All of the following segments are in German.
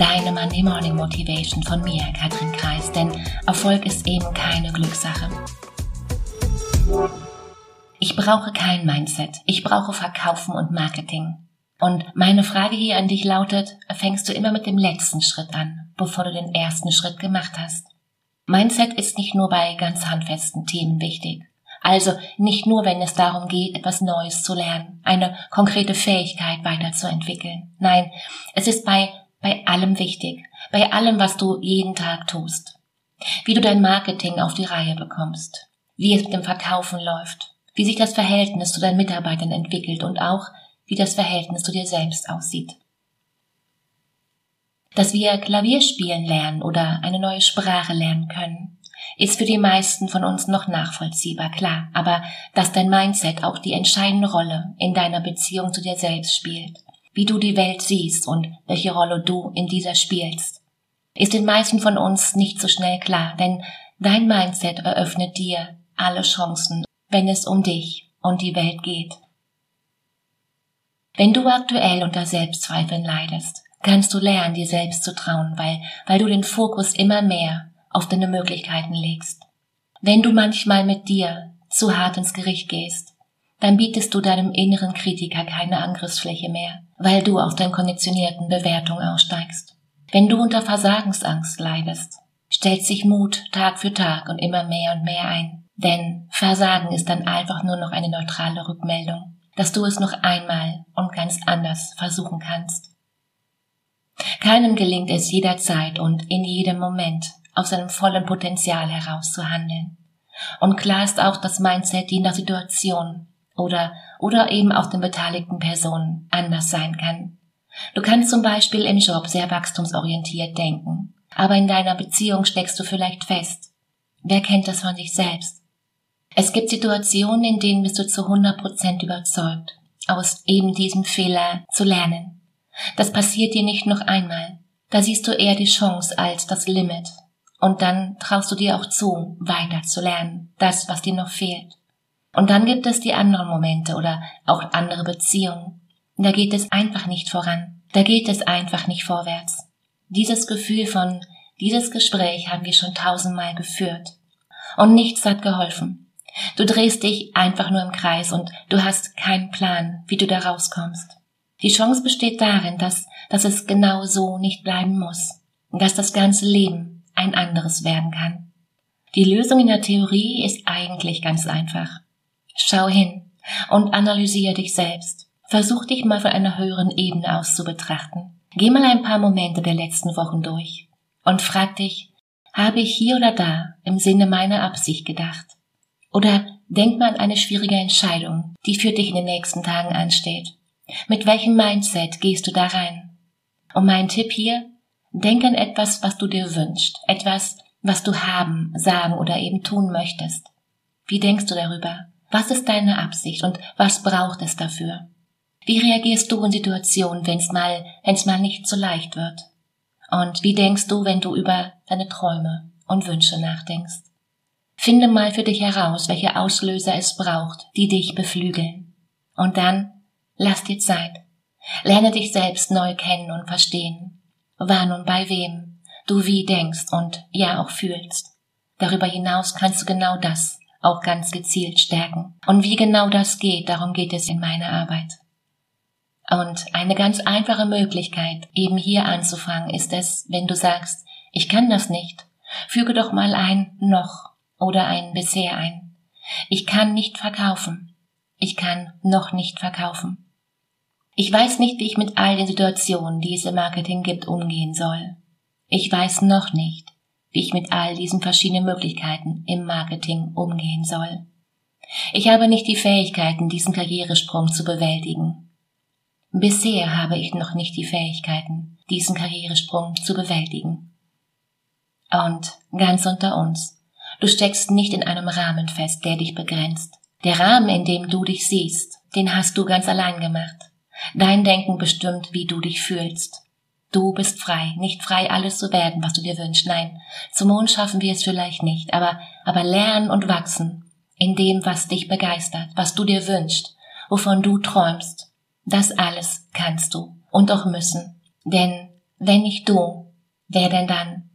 Deine Monday Morning Motivation von mir, Katrin Kreis, denn Erfolg ist eben keine Glückssache. Ich brauche kein Mindset. Ich brauche Verkaufen und Marketing. Und meine Frage hier an dich lautet, fängst du immer mit dem letzten Schritt an, bevor du den ersten Schritt gemacht hast? Mindset ist nicht nur bei ganz handfesten Themen wichtig. Also nicht nur, wenn es darum geht, etwas Neues zu lernen, eine konkrete Fähigkeit weiterzuentwickeln. Nein, es ist bei, bei allem wichtig, bei allem, was du jeden Tag tust. Wie du dein Marketing auf die Reihe bekommst, wie es mit dem Verkaufen läuft, wie sich das Verhältnis zu deinen Mitarbeitern entwickelt und auch, wie das Verhältnis zu dir selbst aussieht. Dass wir Klavier spielen lernen oder eine neue Sprache lernen können, ist für die meisten von uns noch nachvollziehbar, klar, aber dass dein Mindset auch die entscheidende Rolle in deiner Beziehung zu dir selbst spielt, wie du die Welt siehst und welche Rolle du in dieser spielst, ist den meisten von uns nicht so schnell klar, denn dein Mindset eröffnet dir alle Chancen, wenn es um dich und die Welt geht. Wenn du aktuell unter Selbstzweifeln leidest, kannst du lernen, dir selbst zu trauen, weil, weil du den Fokus immer mehr auf deine Möglichkeiten legst. Wenn du manchmal mit dir zu hart ins Gericht gehst, dann bietest du deinem inneren Kritiker keine Angriffsfläche mehr, weil du aus deinen konditionierten Bewertungen aussteigst. Wenn du unter Versagensangst leidest, stellt sich Mut Tag für Tag und immer mehr und mehr ein. Denn Versagen ist dann einfach nur noch eine neutrale Rückmeldung, dass du es noch einmal und ganz anders versuchen kannst. Keinem gelingt es jederzeit und in jedem Moment aus seinem vollen Potenzial heraus zu handeln. Und klar ist auch, dass Mindset je nach Situation oder, oder eben auch den beteiligten Personen anders sein kann. Du kannst zum Beispiel im Job sehr wachstumsorientiert denken, aber in deiner Beziehung steckst du vielleicht fest. Wer kennt das von sich selbst? Es gibt Situationen, in denen bist du zu 100% überzeugt, aus eben diesem Fehler zu lernen. Das passiert dir nicht noch einmal. Da siehst du eher die Chance als das Limit und dann traust du dir auch zu, weiter zu lernen, das, was dir noch fehlt. Und dann gibt es die anderen Momente oder auch andere Beziehungen. Da geht es einfach nicht voran. Da geht es einfach nicht vorwärts. Dieses Gefühl von, dieses Gespräch haben wir schon tausendmal geführt. Und nichts hat geholfen. Du drehst dich einfach nur im Kreis und du hast keinen Plan, wie du da rauskommst. Die Chance besteht darin, dass, dass es genau so nicht bleiben muss. Dass das ganze Leben ein anderes werden kann. Die Lösung in der Theorie ist eigentlich ganz einfach. Schau hin und analysiere dich selbst. Versuch dich mal von einer höheren Ebene aus zu betrachten. Geh mal ein paar Momente der letzten Wochen durch und frag dich, habe ich hier oder da im Sinne meiner Absicht gedacht? Oder denk mal an eine schwierige Entscheidung, die für dich in den nächsten Tagen ansteht. Mit welchem Mindset gehst du da rein? Und mein Tipp hier, Denk an etwas, was du dir wünschst, etwas, was du haben, sagen oder eben tun möchtest. Wie denkst du darüber? Was ist deine Absicht und was braucht es dafür? Wie reagierst du in Situationen, wenn es mal, wenn es mal nicht so leicht wird? Und wie denkst du, wenn du über deine Träume und Wünsche nachdenkst? Finde mal für dich heraus, welche Auslöser es braucht, die dich beflügeln. Und dann lass dir Zeit. Lerne dich selbst neu kennen und verstehen wann und bei wem du wie denkst und ja auch fühlst. Darüber hinaus kannst du genau das auch ganz gezielt stärken. Und wie genau das geht, darum geht es in meiner Arbeit. Und eine ganz einfache Möglichkeit, eben hier anzufangen, ist es, wenn du sagst, ich kann das nicht, füge doch mal ein noch oder ein bisher ein. Ich kann nicht verkaufen. Ich kann noch nicht verkaufen. Ich weiß nicht, wie ich mit all den Situationen, die es im Marketing gibt, umgehen soll. Ich weiß noch nicht, wie ich mit all diesen verschiedenen Möglichkeiten im Marketing umgehen soll. Ich habe nicht die Fähigkeiten, diesen Karrieresprung zu bewältigen. Bisher habe ich noch nicht die Fähigkeiten, diesen Karrieresprung zu bewältigen. Und ganz unter uns, du steckst nicht in einem Rahmen fest, der dich begrenzt. Der Rahmen, in dem du dich siehst, den hast du ganz allein gemacht. Dein Denken bestimmt, wie du dich fühlst. Du bist frei, nicht frei, alles zu werden, was du dir wünschst. Nein, zum Mond schaffen wir es vielleicht nicht, aber, aber lernen und wachsen in dem, was dich begeistert, was du dir wünschst, wovon du träumst. Das alles kannst du und auch müssen. Denn Wenn nicht du, wer denn dann?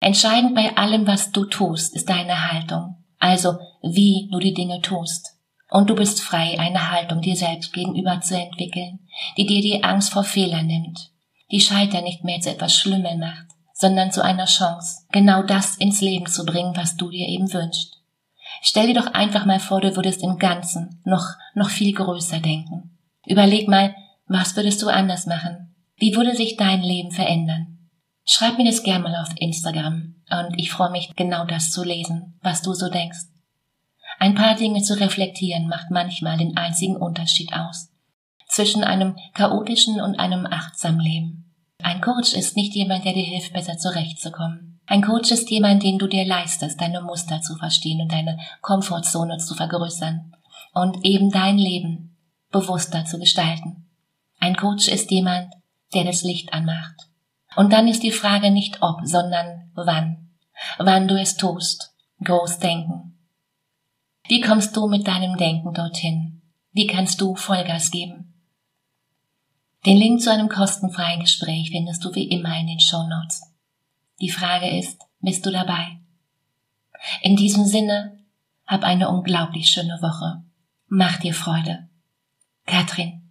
Entscheidend bei allem, was du tust, ist deine Haltung, also wie du die Dinge tust. Und du bist frei, eine Haltung dir selbst gegenüber zu entwickeln, die dir die Angst vor Fehlern nimmt, die Scheitern nicht mehr zu etwas Schlimmem macht, sondern zu einer Chance, genau das ins Leben zu bringen, was du dir eben wünschst. Stell dir doch einfach mal vor, du würdest im Ganzen noch, noch viel größer denken. Überleg mal, was würdest du anders machen? Wie würde sich dein Leben verändern? Schreib mir das gerne mal auf Instagram und ich freue mich genau das zu lesen, was du so denkst. Ein paar Dinge zu reflektieren macht manchmal den einzigen Unterschied aus zwischen einem chaotischen und einem achtsamen Leben. Ein Coach ist nicht jemand, der dir hilft, besser zurechtzukommen. Ein Coach ist jemand, den du dir leistest, deine Muster zu verstehen und deine Komfortzone zu vergrößern und eben dein Leben bewusster zu gestalten. Ein Coach ist jemand, der das Licht anmacht. Und dann ist die Frage nicht ob, sondern wann. Wann du es tust. Groß denken. Wie kommst du mit deinem Denken dorthin? Wie kannst du Vollgas geben? Den Link zu einem kostenfreien Gespräch findest du wie immer in den Show Notes. Die Frage ist, bist du dabei? In diesem Sinne, hab eine unglaublich schöne Woche. Mach dir Freude. Katrin.